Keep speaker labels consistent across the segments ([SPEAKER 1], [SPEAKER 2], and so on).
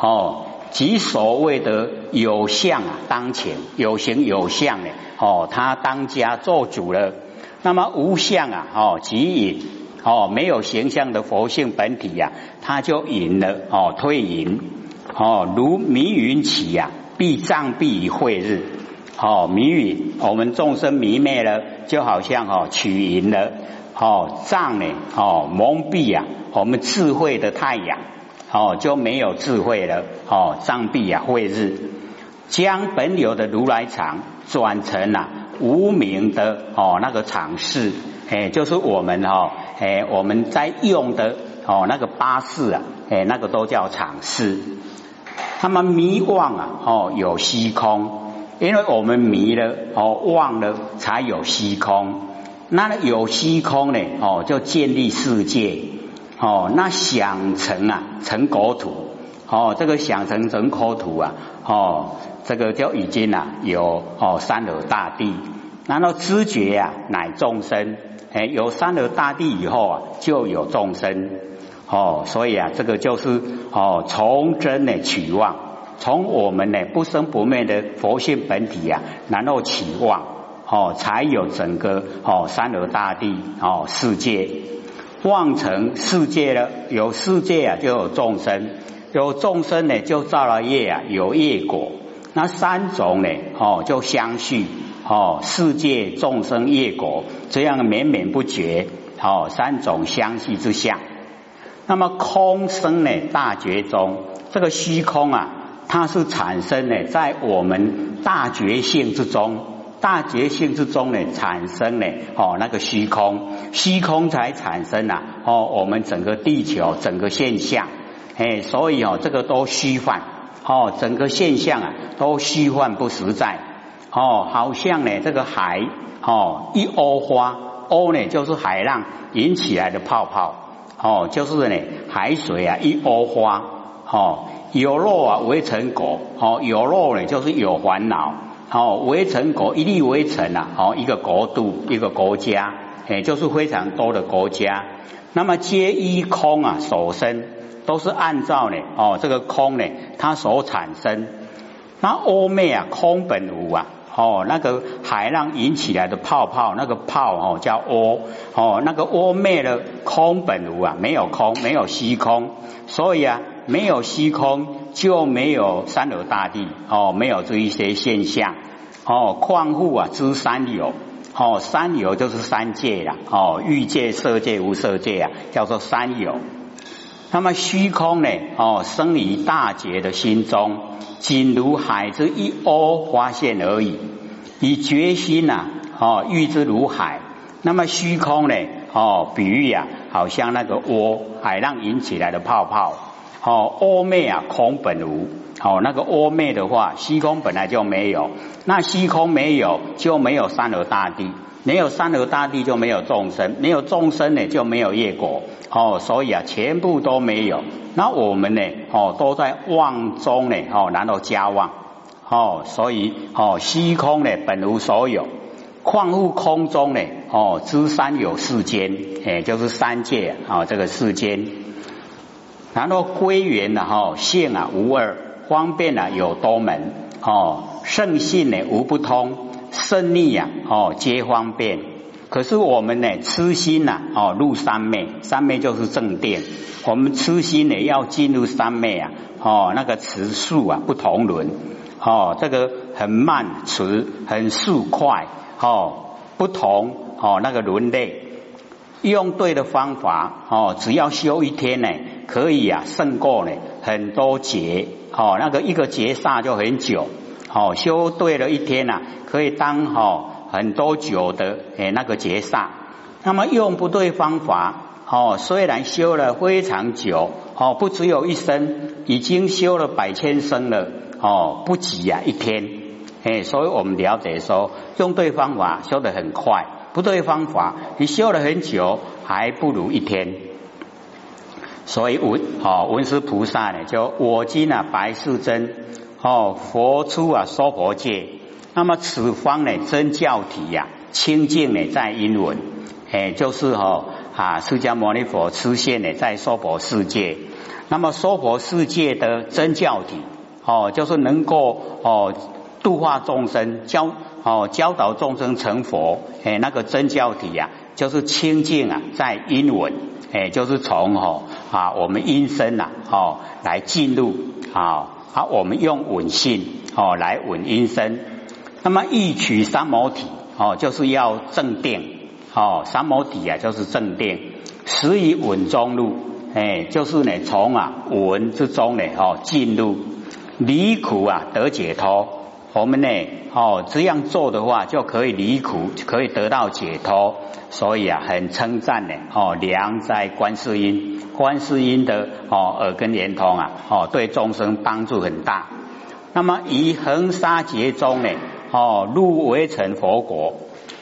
[SPEAKER 1] 哦，即所谓的有相，当前有形有相呢，哦，他当家做主了。那么无相啊，哦，即隐哦，没有形象的佛性本体呀，他就隐了哦，退隐哦，如迷云起呀，必障蔽于慧日哦，迷云我们众生迷昧了，就好像哦取隐了哦，障呢哦蒙蔽呀，我们智慧的太阳哦就没有智慧了哦，障蔽啊慧日，将本有的如来藏转成了。无名的哦，那个场式，哎，就是我们哦，哎，我们在用的哦，那个巴士啊，哎，那个都叫场式。他们迷妄啊，哦，有虚空，因为我们迷了哦，忘了才有虚空。那有虚空呢，哦，就建立世界，哦，那想成啊，成国土，哦，这个想成成国土啊，哦。这个就已经啊有哦三河大地，然后知觉呀乃众生，哎有三河大地以后啊就有众生。哦，所以啊这个就是哦从真呢取望，从我们呢不生不灭的佛性本体呀，然后起望哦才有整个哦三河大地哦世界。望成世界了，有世界啊就有众生，有众生呢就造了业啊有业果。那三种呢？哦，就相续哦，世界众生业果这样绵绵不绝哦，三种相续之相。那么空生呢？大觉中这个虚空啊，它是产生呢，在我们大觉性之中，大觉性之中呢，产生呢哦那个虚空，虚空才产生啊哦我们整个地球整个现象，哎，所以哦这个都虚幻。哦，整个现象啊，都虚幻不实在。哦，好像呢，这个海，哦，一欧花，欧呢就是海浪引起来的泡泡。哦，就是呢，海水啊，一欧花。哦，有肉啊，为成果。哦，有肉呢，就是有烦恼。哦，围城国，一粒围城啊，哦，一个国度，一个国家，哎，就是非常多的国家。那么皆依空啊，所生。都是按照呢哦，这个空呢，它所产生。那欧妹啊，空本无啊，哦，那个海浪引起来的泡泡，那个泡哦叫欧哦，那个欧妹的空本无啊，没有空，没有虚空，所以啊，没有虚空就没有三河大地哦，没有这一些现象哦。矿户啊，知三有哦，三有就是三界呀哦，欲界、色界、无色界啊，叫做三有。那么虚空呢？哦，生于大觉的心中，仅如海之一窝发现而已。以决心呐，哦，欲之如海。那么虚空呢？哦，比喻啊，好像那个窝，海浪引起来的泡泡。哦，阿昧啊，空本无。哦，那个阿昧的话，虚空本来就没有。那虚空没有，就没有三河大地。没有三河大地，就没有众生。没有众生呢，就没有业果。哦，所以啊，全部都没有。那我们呢？哦，都在妄中呢。哦，然后加妄。哦，所以哦，虚空呢，本无所有。况乎空中呢？哦，知三有世间，哎，就是三界啊，这个世间。然后归元呢？哈，性啊无二，方便啊有多门。哦，圣性呢无不通，胜利呀，哦，皆方便。可是我们呢，痴心呐，哦，入三昧，三昧就是正殿。我们痴心呢，要进入三昧啊，哦，那个持速啊不同轮，哦，这个很慢持，很速快，哦，不同，哦，那个轮类，用对的方法，哦，只要修一天呢，可以啊，胜过呢很多劫，哦，那个一个劫煞就很久，哦，修对了一天呐，可以当哦。很多久的诶那个劫煞，那么用不对方法哦，虽然修了非常久哦，不只有一生，已经修了百千生了哦，不急啊一天诶，所以我们了解说，用对方法修得很快，不对方法你修了很久，还不如一天。所以文哦文殊菩萨呢，就我今啊白素贞哦佛出啊娑婆界。那么此方呢，真教体呀，清净呢在因闻，哎，就是哈啊释迦牟尼佛出现呢在娑婆世界，那么娑婆世界的真教体哦，就是能够哦度化众生，教哦教导众生成佛，哎那个真教体呀，就是清净啊在音文，哎就是从哦啊我们音声呐哦来进入啊啊我们用稳性哦来稳音声，那么一取三摩体哦就是要正定。哦，三摩底啊，就是正定，始以稳中路，哎，就是呢，从啊稳之中呢，哦，进入离苦啊，得解脱。我们呢，哦，这样做的话，就可以离苦，可以得到解脱。所以啊，很称赞呢，哦，良在观世音，观世音的哦耳根圆通啊，哦，对众生帮助很大。那么以恒沙劫中呢，哦，入围成佛国。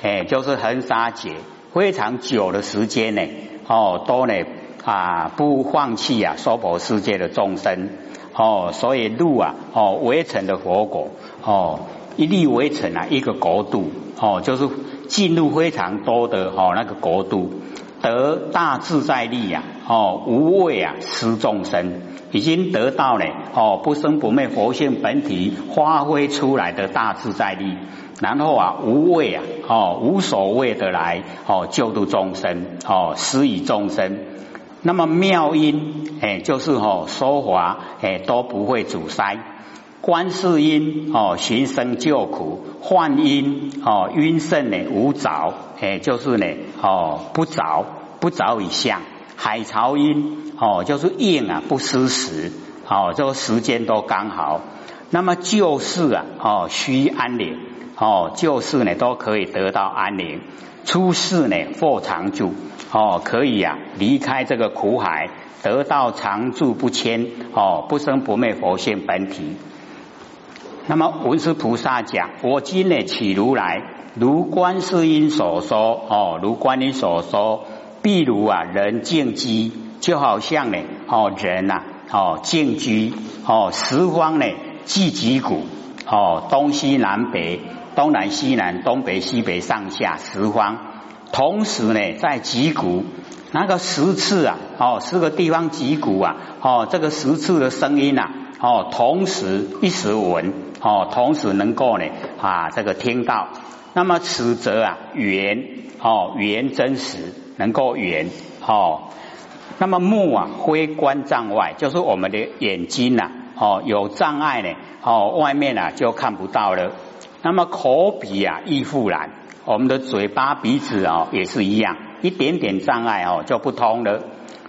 [SPEAKER 1] 哎，就是恒沙劫非常久的时间呢，哦，都呢啊不放弃啊娑婆世界的众生哦，所以入啊哦围城的佛果哦，一立围城啊一个国度哦，就是进入非常多的哦那个国度，得大自在力呀哦无畏啊施众生，已经得到了哦不生不灭佛性本体发挥出来的大自在力。然后啊，无畏啊，哦，无所谓的来哦，救度众生哦，施以众生。那么妙音哎，就是哦，说话哎都不会阻塞。观世音哦，寻声救苦；幻音哦，晕圣呢无着哎，就是呢哦，不着不着以相。海潮音哦，就是应啊，不失时哦，这个时间都刚好。那么救世啊哦，须安宁。哦，救世呢都可以得到安宁，出世呢或常住哦，可以呀离开这个苦海，得到常住不迁哦，不生不灭佛性本体。那么文殊菩萨讲：我今呢起如来，如观世音所说哦，如观音所说，譬如啊人静居，就好像呢哦人呐哦静居哦十方呢即几股哦东西南北。东南西南东北西北上下十方，同时呢在击鼓，那个十次啊，哦，四个地方击鼓啊，哦，这个十次的声音呐，哦，同时一时闻，哦，同时能够呢啊这个听到，那么此则啊圆，哦圆真实，能够圆，哦，那么目啊非观障外，就是我们的眼睛呐，哦有障碍呢，哦外面啊就看不到了。那么口鼻啊亦复然，我们的嘴巴鼻子啊也是一样，一点点障碍哦就不通了。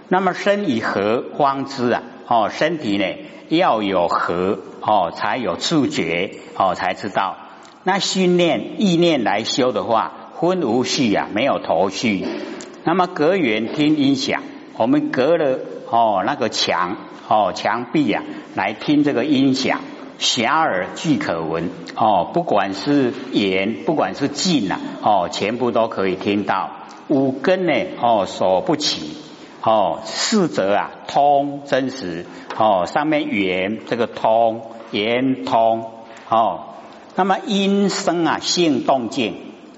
[SPEAKER 1] 那么身以和方知啊，哦身体呢要有和哦才有触觉哦才知道。那训练意念来修的话，分无序啊没有头绪。那么隔远听音响，我们隔了哦那个墙哦墙壁啊来听这个音响。遐耳俱可闻哦，不管是远，不管是近呐，哦，全部都可以听到。五根呢，哦，所不起，哦，四则啊，通真实，哦，上面圆这个通，圆通，哦，那么音声啊，性动静，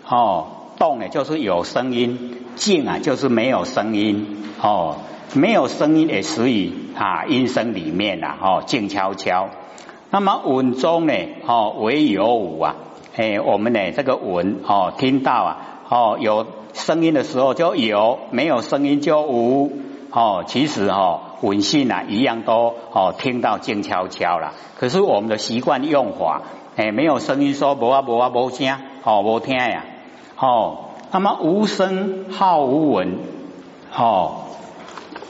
[SPEAKER 1] 哦，动呢就是有声音，静啊就是没有声音，哦，没有声音也属于啊音声里面呐，哦，静悄悄。那么稳中呢？哦，唯有无啊！哎，我们呢这个稳哦，听到啊哦有声音的时候就有，没有声音就无哦。其实哦稳性啊一样都哦听到静悄悄了。可是我们的习惯用法，哎，没有声音说无啊无啊无声哦无听呀哦。那么无声好无闻哦，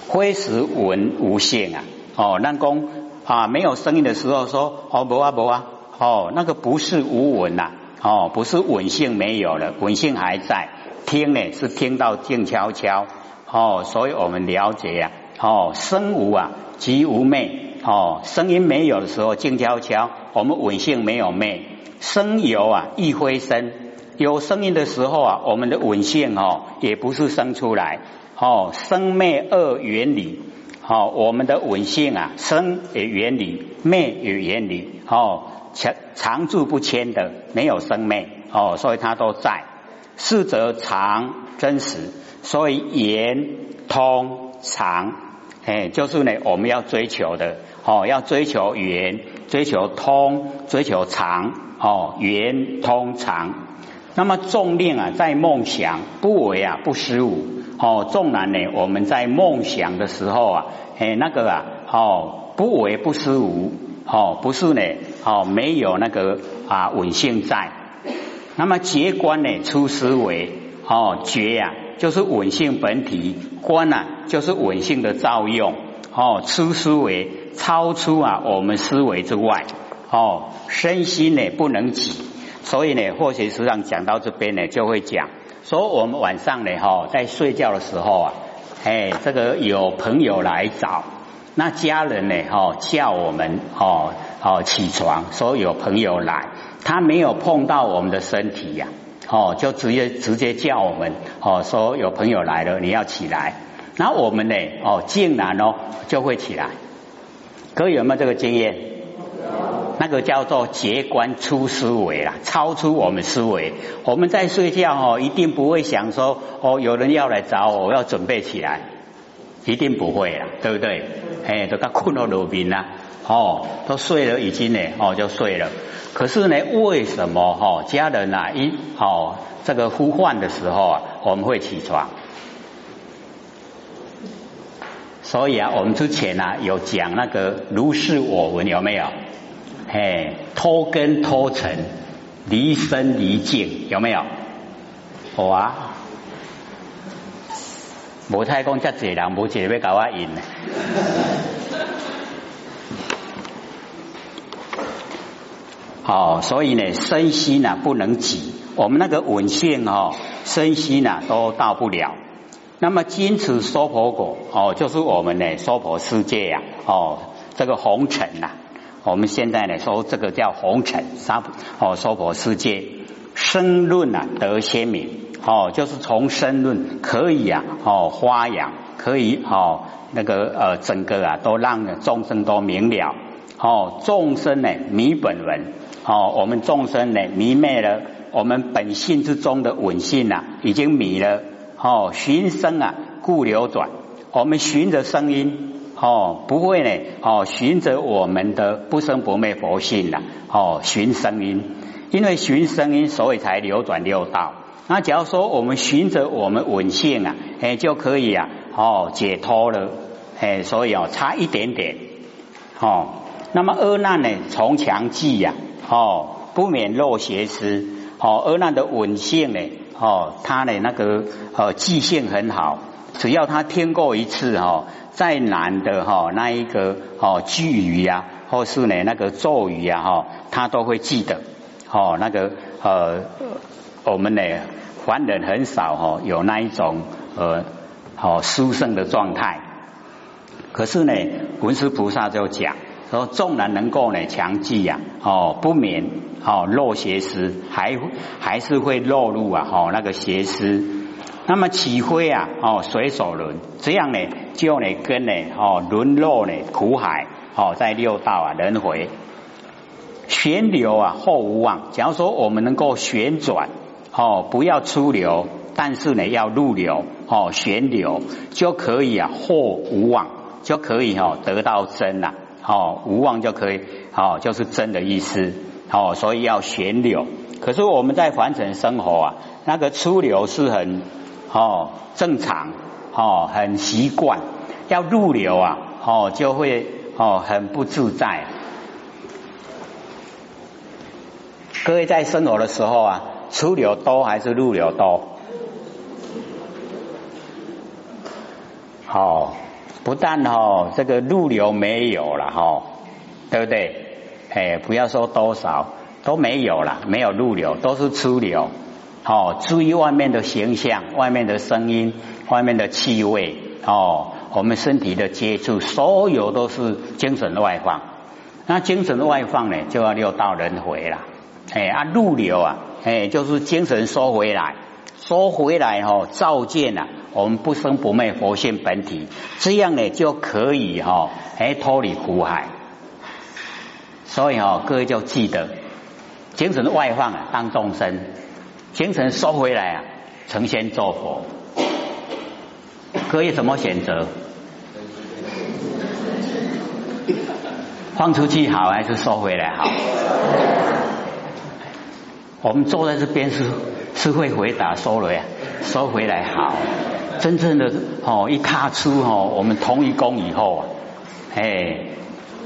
[SPEAKER 1] 非实闻无性啊哦，那公。啊，没有声音的时候说哦不啊不啊。哦，那个不是无闻呐哦，不是稳性没有了，稳性还在，听呢是听到静悄悄。哦，所以我们了解呀哦，声无啊即无昧哦，声音没有的时候静悄悄，我们稳性没有昧，声有啊亦非声，有声音的时候啊，我们的稳性哦也不是生出来。哦，生昧二原理。哦，我们的稳性啊，生也原理，灭也原理，哦，常常住不迁的，没有生灭，哦，所以它都在。是则常真实，所以圆通常，哎，就是呢，我们要追求的哦，要追求圆，追求通，追求常哦，圆通常。那么重令啊，在梦想不为啊，不失误哦。纵然呢，我们在梦想的时候啊，哎，那个啊，哦，不为不失无哦，不是呢，哦，没有那个啊稳性在。那么觉观呢，出思维哦，觉呀就是稳性本体，观呐就是稳性的照用哦，出思维超出啊我们思维之外哦，身心呢不能己，所以呢，或许实际上讲到这边呢，就会讲说我们晚上呢哈在睡觉的时候啊，哎，这个有朋友来找，那家人呢哈叫我们哦哦起床，说有朋友来。他没有碰到我们的身体呀，哦，就直接直接叫我们哦，说有朋友来了，你要起来。那我们呢，哦，竟然哦就会起来。各位有没有这个经验？那个叫做结观出思维啦，超出我们思维。我们在睡觉哦，一定不会想说哦，有人要来找我，我要准备起来，一定不会啦，对不对？哎，都他困到路边啦。哦，都睡了已经呢，哦就睡了。可是呢，为什么哈家人啊一哦这个呼唤的时候啊，我们会起床？所以啊，我们之前啊有讲那个如是我闻有没有？哎，脱根脱尘，离身离境有没有？好啊，无太讲这济人，无一个要搞我赢呢。哦，所以呢，身心呢不能挤，我们那个稳性哦，身心呢都到不了。那么坚持娑婆果哦，就是我们的娑婆世界呀哦，这个红尘呐，我们现在呢说这个叫红尘沙哦娑婆世界生论啊得鲜明哦，就是从生论可以啊哦发扬，可以哦那个呃整个啊都让众生都明了哦，众生呢迷本文。哦，我们众生呢迷昧了，我们本性之中的稳性呐，已经迷了。哦，寻声啊，故流转。我们循着声音，哦，不会呢，哦，循着我们的不生不灭佛性了。哦，寻声音，因为寻声音，所以才流转六道。那假如说我们循着我们稳性啊，哎，就可以啊，哦，解脱了。哎，所以哦，差一点点。哦，那么阿难呢，从强记呀。哦，不免落邪思。哦，而那的稳性呢？哦，他的那个呃记性很好。只要他听过一次哦，再难的哈那一个哦句语呀，或是呢那个咒语呀哈，他都会记得。哦，那个呃我们呢凡人很少哈有那一种呃好殊胜的状态。可是呢，文殊菩萨就讲。说纵然能够呢强记呀，哦不免哦落邪思，还还是会落入啊哦那个邪思。那么起灰啊哦水手轮，这样呢就呢跟呢哦沦落呢苦海哦在六道啊轮回旋流啊后无望。假如说我们能够旋转哦不要出流，但是呢要入流哦旋流就可以啊后无望就可以哦得到真了。哦，无望就可以，哦，就是真的意思，哦，所以要旋流。可是我们在凡尘生活啊，那个出流是很哦正常，哦很习惯，要入流啊，哦就会哦很不自在。各位在生活的时候啊，出流多还是入流多？好。不但哦这个入流没有了哈，对不对？哎，不要说多少都没有了，没有入流，都是出流。哦，注意外面的形象、外面的声音、外面的气味哦，我们身体的接触，所有都是精神的外放。那精神的外放呢，就要六道轮回了。哎啊，入流啊，哎，就是精神收回来，收回来哦，照见啊。我们不生不灭佛性本体，这样呢就可以哈，哎脱离苦海。所以哈，各位就记得，精神外放啊，当众生；精神收回来啊，成仙做佛，可以怎么选择？放出去好还是收回来好？我们坐在这边是是会回答收了呀，收回来好。真正的哦，一踏出哦，我们同一宫以后啊，哎，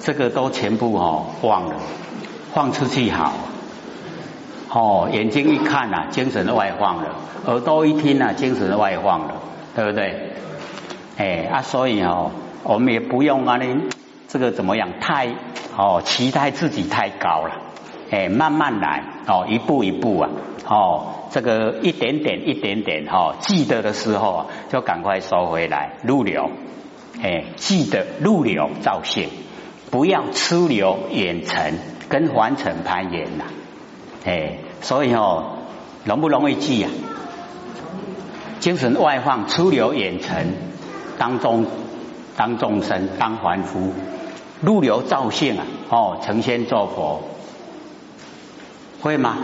[SPEAKER 1] 这个都全部哦忘了，放出去好。哦，眼睛一看呐，精神外放了；耳朵一听呐，精神外放了，对不对？哎啊，所以哦，我们也不用啊，你这个怎么样？太哦，期待自己太高了。哎，慢慢来哦，一步一步啊，哦，这个一点点一点点哈，记得的时候啊，就赶快收回来入流。哎，记得入流造性，不要出流远程跟凡尘攀岩呐。哎，所以哦，容不容易记呀？精神外放，出流远尘，当中当众生，当凡夫，入流造性啊！哦，成仙做佛，会吗？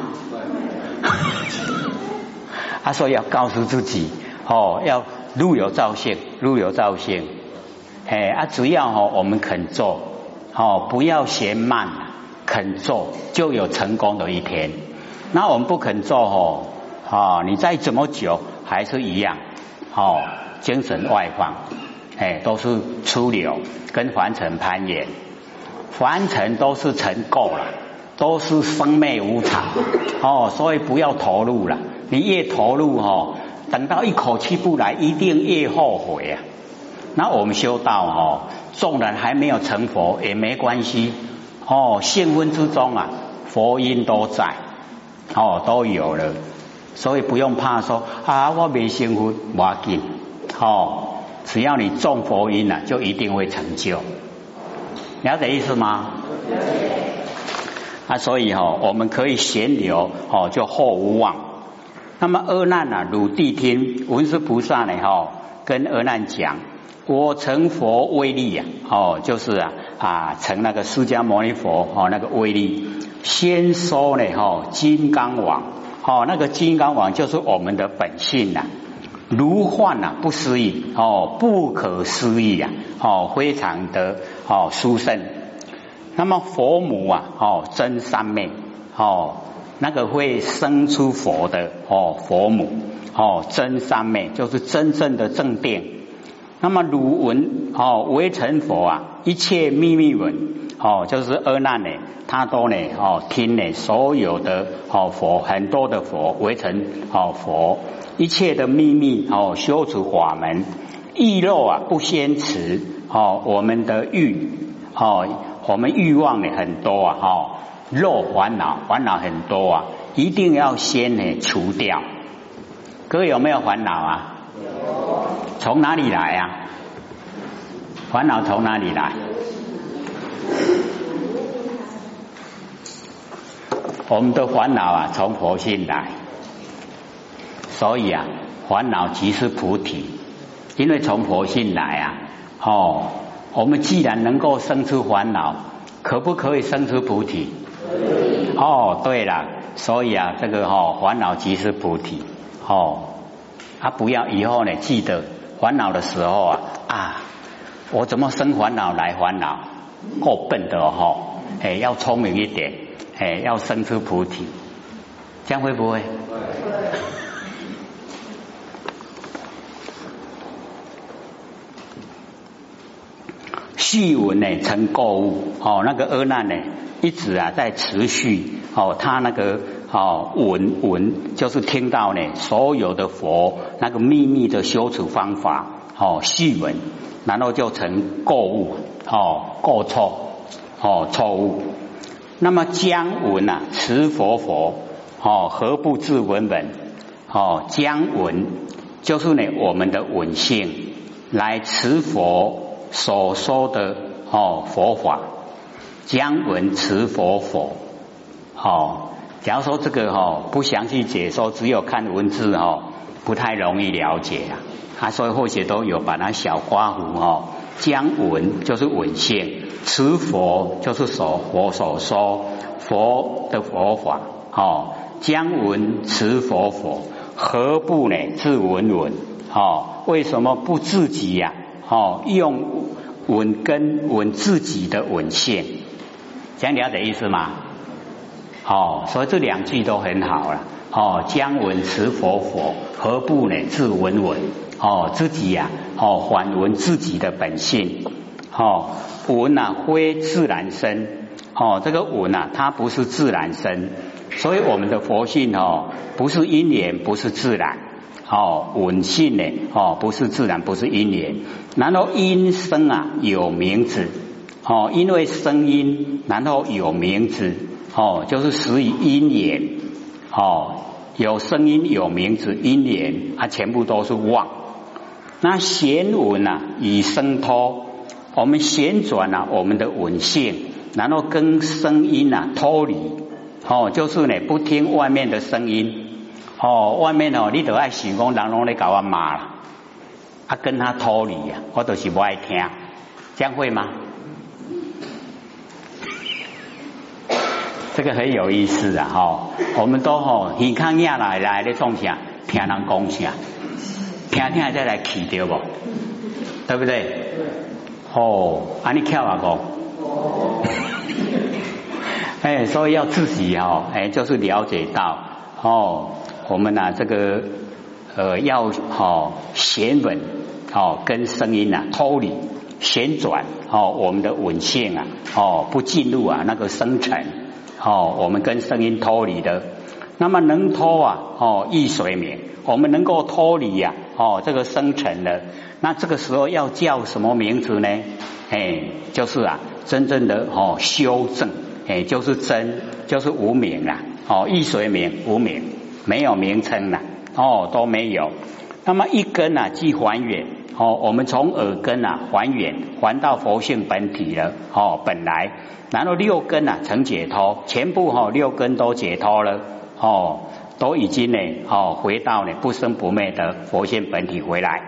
[SPEAKER 1] 啊，所以要告诉自己哦，要入流造性，入流造性。哎啊，只要哦，我们肯做，哦，不要嫌慢。肯做就有成功的一天，那我们不肯做哦，啊，你再怎么久还是一样，哦，精神外放，哎，都是出流跟凡尘攀岩，凡尘都是尘垢了，都是生灭无常，哦，所以不要投入了，你越投入哦，等到一口气不来，一定越后悔啊。那我们修道哦，纵然还没有成佛也没关系。哦，性分之中啊，佛音都在，哦，都有了，所以不用怕说啊，我没性分，我紧，哦，只要你种佛音啊，就一定会成就，了解意思吗？啊，所以哈，我们可以闲聊，哦，就后无望。那么阿难啊，汝谛听，文殊菩萨呢，哈，跟阿难讲。我成佛威力呀，哦，就是啊啊，成那个释迦牟尼佛哦，那个威力。先说呢，哦，金刚王，哦，那个金刚王就是我们的本性呐，如幻呐，不思议，哦，不可思议呀，哦，非常的哦殊胜。那么佛母啊，哦，真三昧，哦，那个会生出佛的哦，佛母，哦，真三昧就是真正的正定。那么如闻哦，为成佛啊，一切秘密闻哦，就是阿难呢，他都呢哦听呢所有的哦佛很多的佛为成哦佛，一切的秘密哦修持法门，欲肉啊不先持哦，我们的欲哦，我们欲望呢很多啊哈，肉烦恼烦恼很多啊，一定要先呢除掉。各位有没有烦恼啊？从哪里来啊？烦恼从哪里来？我们的烦恼啊，从佛性来。所以啊，烦恼即是菩提，因为从佛性来啊。哦，我们既然能够生出烦恼，可不可以生出菩提？哦，对了，所以啊，这个哦，烦恼即是菩提。哦，他不要以后呢，记得。烦恼的时候啊啊，我怎么生烦恼来烦恼？够笨的哈！哎，要聪明一点，哎，要生出菩提，这样会不会？细文呢成购物哦，那个阿难呢一直啊在持续哦，他那个。哦，闻闻就是听到呢，所有的佛那个秘密的修持方法，哦，细闻，然后就成过误，哦，过错，哦，错误。那么将闻啊，持佛佛，哦，何不自闻闻？哦，将闻就是呢，我们的闻性来持佛所说的哦佛法，将闻持佛佛，哦。假如说这个哈不详细解说，只有看文字哈，不太容易了解啊。啊，所以或许都有把它小刮胡哈，将文就是文献，持佛就是所佛所说佛的佛法哦，将文持佛佛，何不呢自文文？哦，为什么不自己呀？哦，用文根文自己的文献，这样了解意思吗？哦，所以这两句都很好了。哦，将稳持佛佛，何不呢自稳稳？哦，自己呀，哦，还稳自己的本性。哦，稳啊，非自然生。哦，这个稳啊，它不是自然生，所以我们的佛性哦，不是因缘，不是自然。哦，稳性呢？哦，不是自然，不是因缘。然后因声啊，有名字。哦，因为声音，然后有名字。哦，就是始于因缘。哦，有声音，有名字，因缘啊，全部都是妄。那弦稳啊，以声脱。我们旋转啊，我们的稳性，然后跟声音啊脱离。哦，就是呢，不听外面的声音。哦，外面哦，你都爱想讲，人拢咧搞我骂了，啊，跟他脱离啊，我都是不爱听，这样会吗？这个很有意思啊，哈，我们都吼耳康亚来来咧种啥，听人讲下，听听再来起掉不，对不对？哦，啊你跳啊讲，哎，所以要自己哦，哎，就是了解到哦。我们呢，这个呃，要好弦稳，哦，跟声音啊脱离旋转，哦，我们的稳性啊，哦，不进入啊那个生成，哦，我们跟声音脱离的，那么能脱啊，哦，易水眠，我们能够脱离呀，哦，这个生成的，那这个时候要叫什么名字呢？哎，就是啊，真正的哦修正，哎，就是真，就是无名啊，哦，易水眠无名。没有名称了，哦，都没有。那么一根啊，即还原，哦，我们从耳根啊还原，还到佛性本体了，哦，本来，然后六根啊成解脱，全部哈六根都解脱了，哦，都已经呢，哦，回到呢不生不灭的佛性本体回来。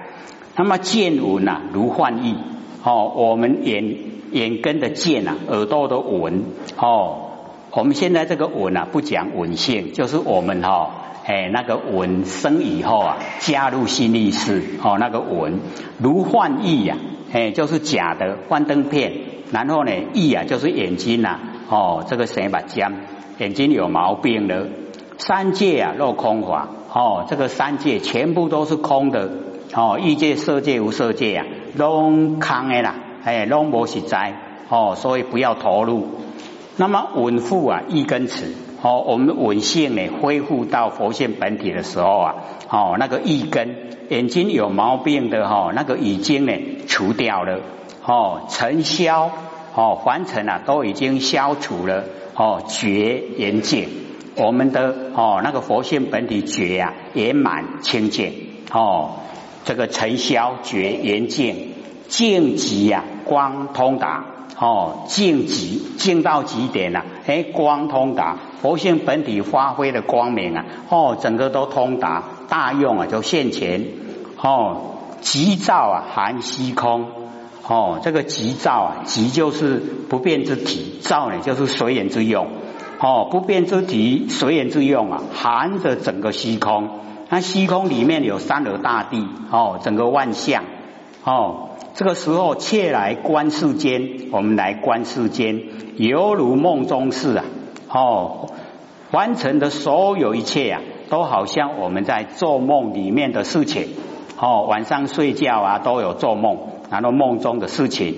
[SPEAKER 1] 那么见闻啊如幻意，哦，我们眼眼根的见啊，耳朵的闻，哦。我们现在这个稳啊，不讲稳性，就是我们哈，哎，那个稳生以后啊，加入新意识哦，那个稳如幻意呀，哎，就是假的幻灯片，然后呢，意啊，就是眼睛呐，哦，这个谁把将眼睛有毛病了，三界啊，落空法，哦，这个三界全部都是空的，哦，异界、色界、无色界啊，拢空的啦，哎，拢无实在，哦，所以不要投入。那么稳复啊，一根词哦，我们的稳性呢，恢复到佛性本体的时候啊，哦，那个一根眼睛有毛病的哈，那个已经呢除掉了哦，尘消哦，凡尘啊都已经消除了哦，觉严净，我们的哦那个佛性本体觉呀圆满清净哦，这个尘消觉严净，净极呀光通达。哦，净极净到极点啊，哎，光通达，佛性本体发挥的光明啊，哦，整个都通达，大用啊就现前，哦，极照啊含虚空，哦，这个极照啊，极就是不变之体，照呢就是随缘之用，哦，不变之体随缘之用啊，含着整个虚空，那虚空里面有三河大地，哦，整个万象，哦。这个时候，切来观世间，我们来观世间，犹如梦中事啊！哦，完成的所有一切啊，都好像我们在做梦里面的事情。哦，晚上睡觉啊，都有做梦，然后梦中的事情。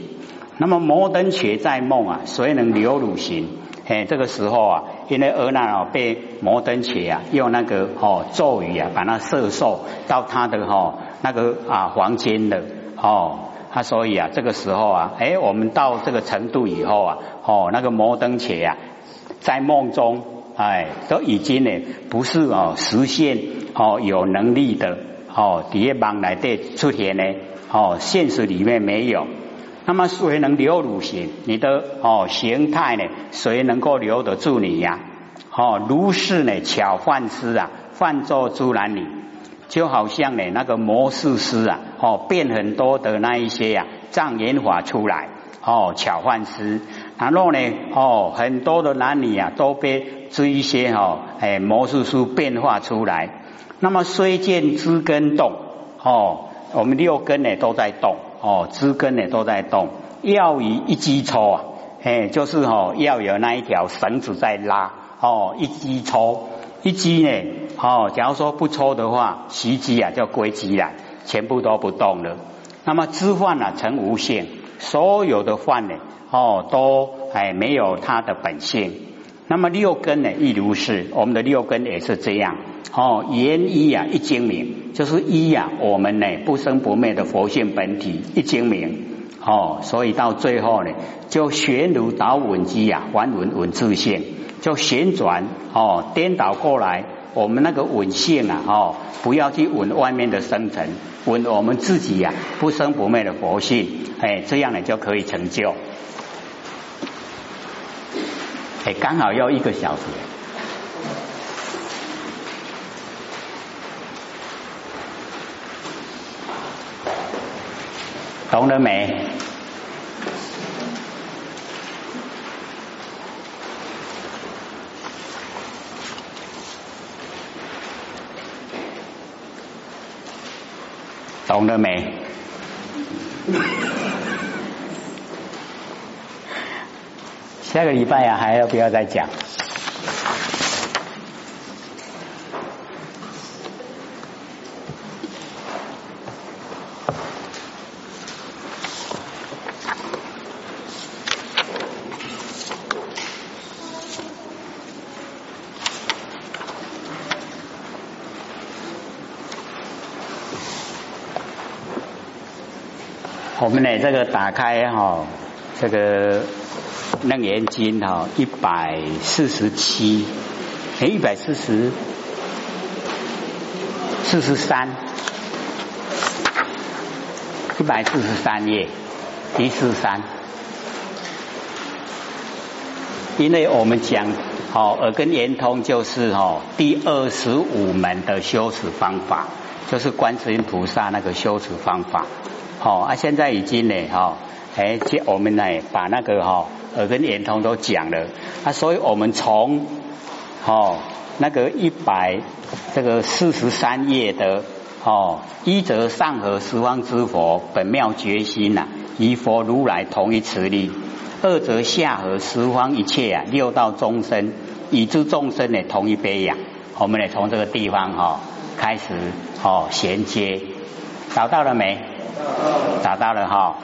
[SPEAKER 1] 那么摩登且在梦啊，谁能留汝行？哎，这个时候啊，因为阿难啊被摩登且啊用那个哦咒语啊，把那射受到他的哈那个啊房间的哦。他所以啊，这个时候啊，哎，我们到这个程度以后啊，哦，那个摩登伽呀，在梦中，哎，都已经呢，不是哦实现哦有能力的哦，底下帮来的出现呢，哦，现实里面没有。那么谁能留汝形？你的哦形态呢？谁能够留得住你呀？哦，如是呢，巧幻师啊，幻作诸男女。就好像呢，那个魔术师啊，哦，变很多的那一些呀障眼法出来，哦，巧幻师，然后呢，哦，很多的男女啊都被这一些哦，哎，魔术师变化出来。那么虽见枝根动，哦，我们六根呢都在动，哦，枝根呢都在动，要以一击抽啊，哎，就是哦要有那一条绳子在拉，哦，一击抽，一击呢，哦，假如说不抽的话，习机啊就归机了，全部都不动了。那么知幻啊成无性，所有的幻呢，哦，都哎没有它的本性。那么六根呢亦如是，我们的六根也是这样。哦，言一啊，一精明，就是一呀，我们呢不生不灭的佛性本体一精明。哦，所以到最后呢，就旋如导稳机呀，还稳稳自性，就旋转哦，颠倒过来，我们那个稳性啊，哦，不要去稳外面的生成，稳我们自己呀，不生不灭的佛性，哎，这样呢就可以成就。哎，刚好要一个小时。懂了没？懂了没？下个礼拜呀，还要不要再讲？我们呢，这个打开哈，这个楞严经哈，一百四十七，哎，一百四十，四十三，一百四十三页，一四三。因为我们讲好耳根圆通，就是哦第二十五门的修持方法，就是观世音菩萨那个修持方法。好啊，现在已经呢，哈，哎，我们呢把那个哈耳根圆通都讲了。啊，所以我们从哦那个一百这个四十三页的哦一则上合十方之佛本妙决心呐，与佛如来同一慈力；二则下合十方一切啊六道众生，以诸众生呢同一悲仰。我们呢从这个地方哈开始哦衔接，找到了没？找到了哈，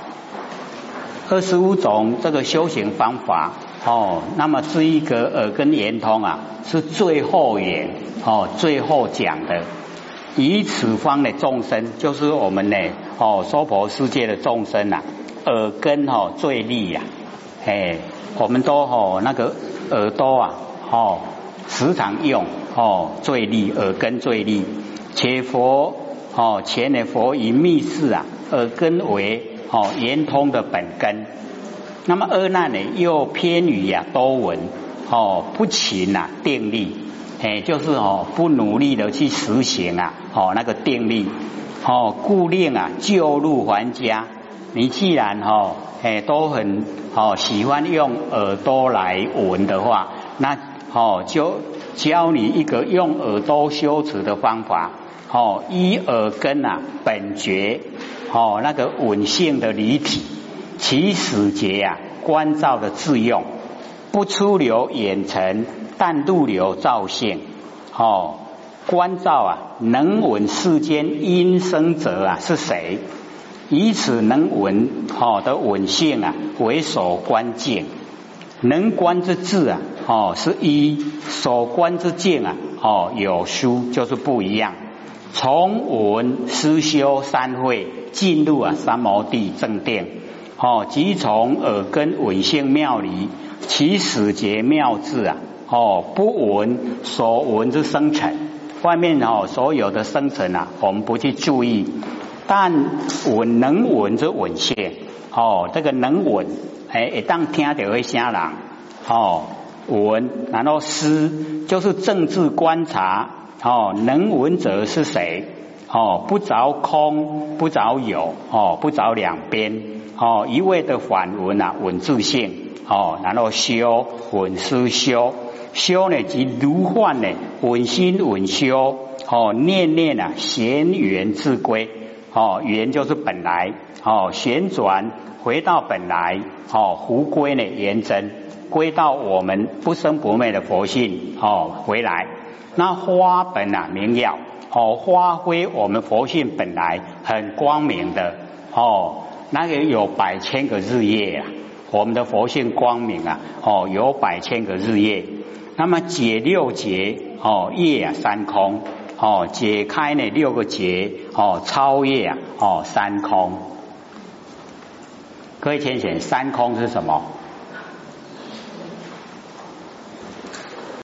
[SPEAKER 1] 二十五种这个修行方法哦，那么是一个耳根圆通啊，是最后言哦，最后讲的。以此方的众生，就是我们呢哦，娑婆世界的众生呐，耳根哦最利呀，哎，我们都哦那个耳朵啊哦，时常用哦最利，耳根最利，且佛哦前的佛以密室啊。耳根为哦圆通的本根，那么二难呢又偏于呀多闻哦不勤呐定力，哎就是哦不努力的去实行啊哦那个定力。哦故令啊旧入还家，你既然哦哎都很哦喜欢用耳朵来闻的话，那哦就教你一个用耳朵修持的方法。哦依耳根啊本觉。哦，那个稳性的离体，其始节呀，观照的自用，不出流眼尘，但入流照性。哦，观照啊，能闻世间因生者啊是谁？以此能闻好的稳性啊为所观境，能观之智啊，哦是一所观之境啊，哦有殊就是不一样。从闻思修三会进入啊三摩地正殿，哦，即从耳根闻性妙理，其始结妙智啊，哦，不闻所闻之生成，外面哦所有的生成啊，我们不去注意，但闻能闻之闻性，哦，这个能闻，哎，一当听到会声人，哦，闻，然后思，就是政治观察。哦，能闻者是谁？哦，不着空，不着有，哦，不着两边，哦，一味的反闻啊，闻自性，哦，然后修闻思修，修呢即如幻呢，稳心稳修，哦，念念啊，闲缘自归，哦，缘就是本来，哦，旋转回到本来，哦，回归呢圆真，归到我们不生不灭的佛性，哦，回来。那花本啊明耀，哦，发挥我们佛性本来很光明的，哦，那个有百千个日夜啊。我们的佛性光明啊，哦，有百千个日夜。那么解六劫哦，夜啊三空哦，解开呢六个劫哦，超越啊哦三空。各位天选三空是什么？